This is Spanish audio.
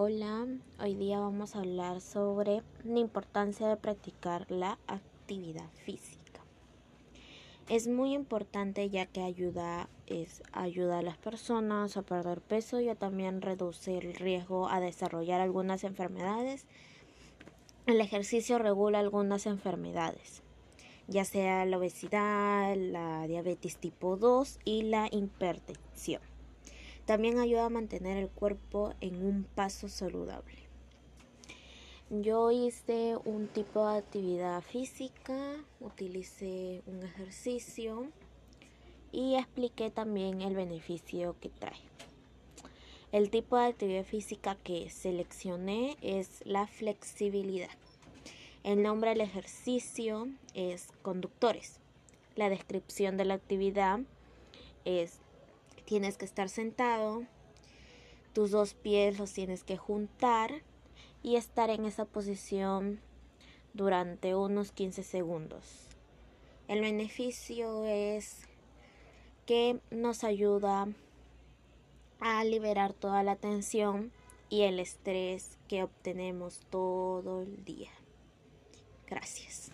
Hola, hoy día vamos a hablar sobre la importancia de practicar la actividad física. Es muy importante ya que ayuda, es, ayuda a las personas a perder peso y también reducir el riesgo a desarrollar algunas enfermedades. El ejercicio regula algunas enfermedades, ya sea la obesidad, la diabetes tipo 2 y la hipertensión. También ayuda a mantener el cuerpo en un paso saludable. Yo hice un tipo de actividad física, utilicé un ejercicio y expliqué también el beneficio que trae. El tipo de actividad física que seleccioné es la flexibilidad. El nombre del ejercicio es conductores. La descripción de la actividad es tienes que estar sentado, tus dos pies los tienes que juntar y estar en esa posición durante unos 15 segundos. El beneficio es que nos ayuda a liberar toda la tensión y el estrés que obtenemos todo el día. Gracias.